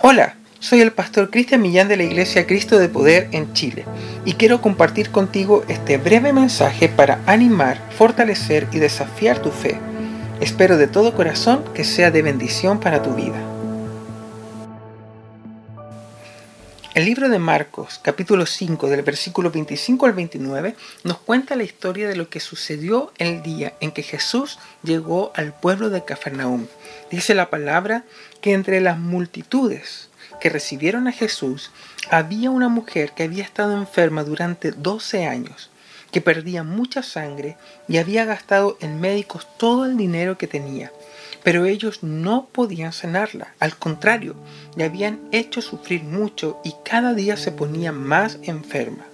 Hola, soy el pastor Cristian Millán de la Iglesia Cristo de Poder en Chile y quiero compartir contigo este breve mensaje para animar, fortalecer y desafiar tu fe. Espero de todo corazón que sea de bendición para tu vida. El libro de Marcos, capítulo 5, del versículo 25 al 29, nos cuenta la historia de lo que sucedió el día en que Jesús llegó al pueblo de Cafarnaúm. Dice la palabra que entre las multitudes que recibieron a Jesús había una mujer que había estado enferma durante 12 años, que perdía mucha sangre y había gastado en médicos todo el dinero que tenía. Pero ellos no podían sanarla, al contrario, le habían hecho sufrir mucho y cada día se ponía más enferma.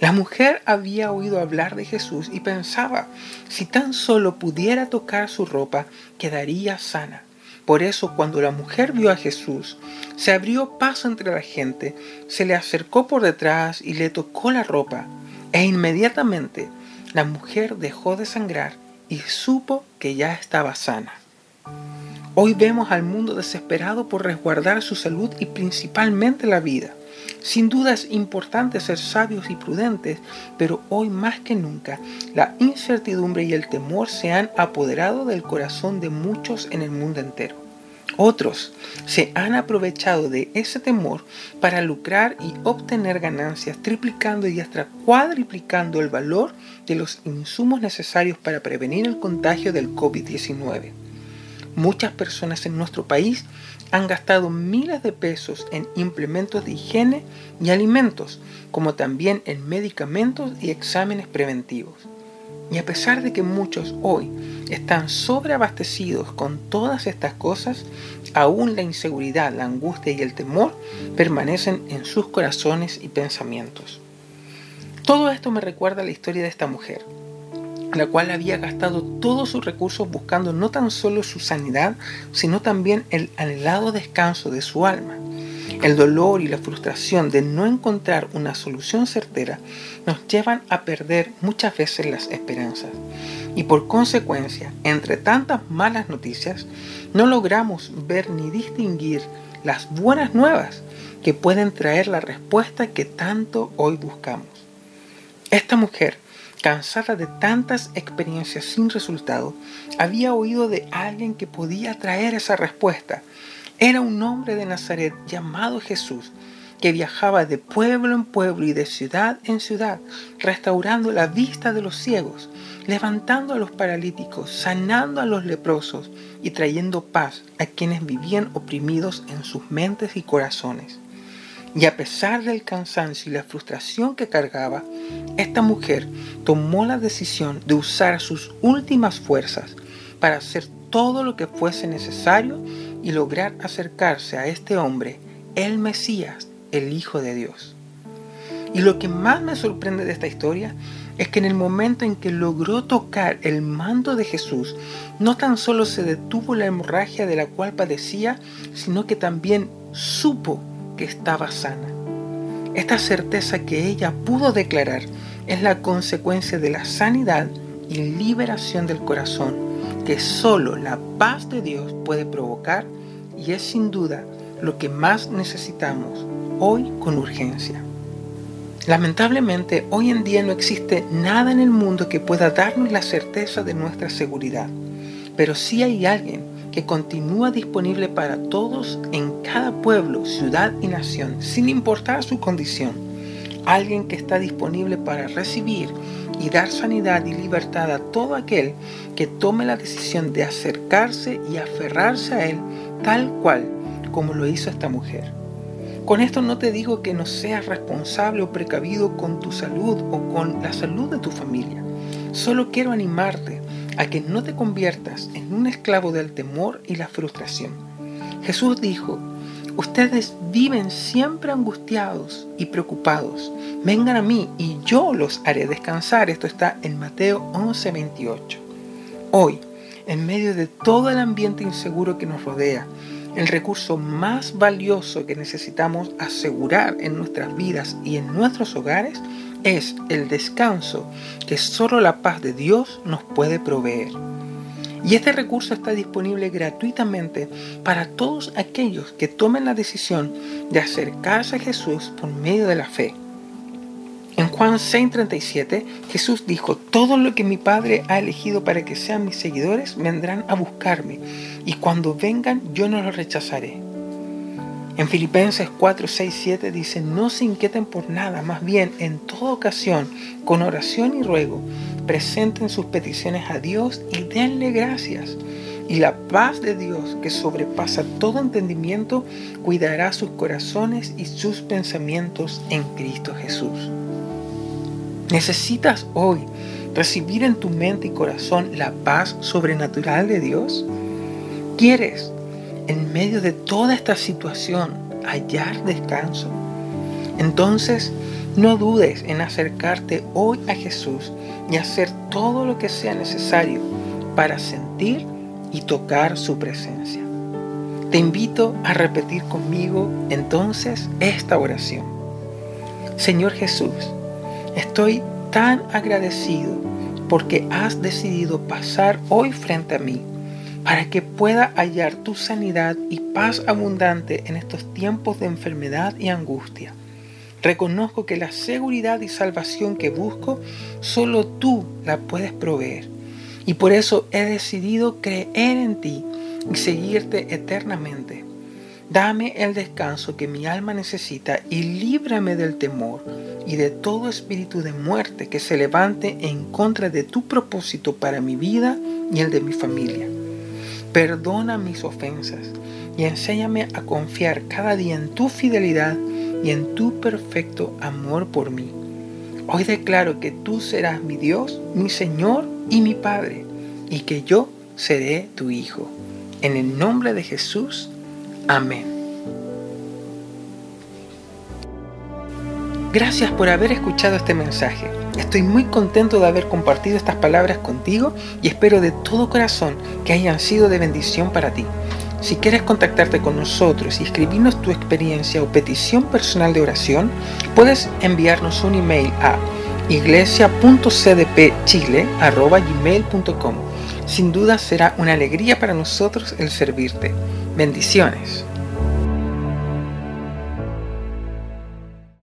La mujer había oído hablar de Jesús y pensaba, si tan solo pudiera tocar su ropa, quedaría sana. Por eso cuando la mujer vio a Jesús, se abrió paso entre la gente, se le acercó por detrás y le tocó la ropa, e inmediatamente la mujer dejó de sangrar y supo que ya estaba sana. Hoy vemos al mundo desesperado por resguardar su salud y principalmente la vida. Sin duda es importante ser sabios y prudentes, pero hoy más que nunca la incertidumbre y el temor se han apoderado del corazón de muchos en el mundo entero. Otros se han aprovechado de ese temor para lucrar y obtener ganancias, triplicando y hasta cuadriplicando el valor de los insumos necesarios para prevenir el contagio del COVID-19. Muchas personas en nuestro país han gastado miles de pesos en implementos de higiene y alimentos, como también en medicamentos y exámenes preventivos. Y a pesar de que muchos hoy están sobreabastecidos con todas estas cosas, aún la inseguridad, la angustia y el temor permanecen en sus corazones y pensamientos. Todo esto me recuerda la historia de esta mujer, la cual había gastado todos sus recursos buscando no tan solo su sanidad, sino también el anhelado descanso de su alma. El dolor y la frustración de no encontrar una solución certera nos llevan a perder muchas veces las esperanzas. Y por consecuencia, entre tantas malas noticias, no logramos ver ni distinguir las buenas nuevas que pueden traer la respuesta que tanto hoy buscamos. Esta mujer cansada de tantas experiencias sin resultado, había oído de alguien que podía traer esa respuesta. Era un hombre de Nazaret llamado Jesús, que viajaba de pueblo en pueblo y de ciudad en ciudad, restaurando la vista de los ciegos, levantando a los paralíticos, sanando a los leprosos y trayendo paz a quienes vivían oprimidos en sus mentes y corazones. Y a pesar del cansancio y la frustración que cargaba, esta mujer tomó la decisión de usar sus últimas fuerzas para hacer todo lo que fuese necesario y lograr acercarse a este hombre, el Mesías, el Hijo de Dios. Y lo que más me sorprende de esta historia es que en el momento en que logró tocar el mando de Jesús, no tan solo se detuvo la hemorragia de la cual padecía, sino que también supo que estaba sana. Esta certeza que ella pudo declarar es la consecuencia de la sanidad y liberación del corazón que solo la paz de Dios puede provocar y es sin duda lo que más necesitamos hoy con urgencia. Lamentablemente, hoy en día no existe nada en el mundo que pueda darnos la certeza de nuestra seguridad, pero sí hay alguien que continúa disponible para todos en cada pueblo, ciudad y nación, sin importar su condición. Alguien que está disponible para recibir y dar sanidad y libertad a todo aquel que tome la decisión de acercarse y aferrarse a Él tal cual como lo hizo esta mujer. Con esto no te digo que no seas responsable o precavido con tu salud o con la salud de tu familia. Solo quiero animarte a que no te conviertas en un esclavo del temor y la frustración. Jesús dijo, ustedes viven siempre angustiados y preocupados. Vengan a mí y yo los haré descansar. Esto está en Mateo 11:28. Hoy, en medio de todo el ambiente inseguro que nos rodea, el recurso más valioso que necesitamos asegurar en nuestras vidas y en nuestros hogares es el descanso que solo la paz de Dios nos puede proveer. Y este recurso está disponible gratuitamente para todos aquellos que tomen la decisión de acercarse a Jesús por medio de la fe. En Juan 6:37 Jesús dijo, todo lo que mi Padre ha elegido para que sean mis seguidores vendrán a buscarme, y cuando vengan yo no los rechazaré. En Filipenses 4, 6, 7 dice, no se inquieten por nada, más bien en toda ocasión, con oración y ruego, presenten sus peticiones a Dios y denle gracias. Y la paz de Dios, que sobrepasa todo entendimiento, cuidará sus corazones y sus pensamientos en Cristo Jesús. ¿Necesitas hoy recibir en tu mente y corazón la paz sobrenatural de Dios? ¿Quieres en medio de toda esta situación hallar descanso, entonces no dudes en acercarte hoy a Jesús y hacer todo lo que sea necesario para sentir y tocar su presencia. Te invito a repetir conmigo entonces esta oración. Señor Jesús, estoy tan agradecido porque has decidido pasar hoy frente a mí para que pueda hallar tu sanidad y paz abundante en estos tiempos de enfermedad y angustia. Reconozco que la seguridad y salvación que busco, solo tú la puedes proveer. Y por eso he decidido creer en ti y seguirte eternamente. Dame el descanso que mi alma necesita y líbrame del temor y de todo espíritu de muerte que se levante en contra de tu propósito para mi vida y el de mi familia. Perdona mis ofensas y enséñame a confiar cada día en tu fidelidad y en tu perfecto amor por mí. Hoy declaro que tú serás mi Dios, mi Señor y mi Padre, y que yo seré tu Hijo. En el nombre de Jesús. Amén. Gracias por haber escuchado este mensaje. Estoy muy contento de haber compartido estas palabras contigo y espero de todo corazón que hayan sido de bendición para ti. Si quieres contactarte con nosotros y escribirnos tu experiencia o petición personal de oración, puedes enviarnos un email a iglesia.cdpchile.com. Sin duda será una alegría para nosotros el servirte. Bendiciones.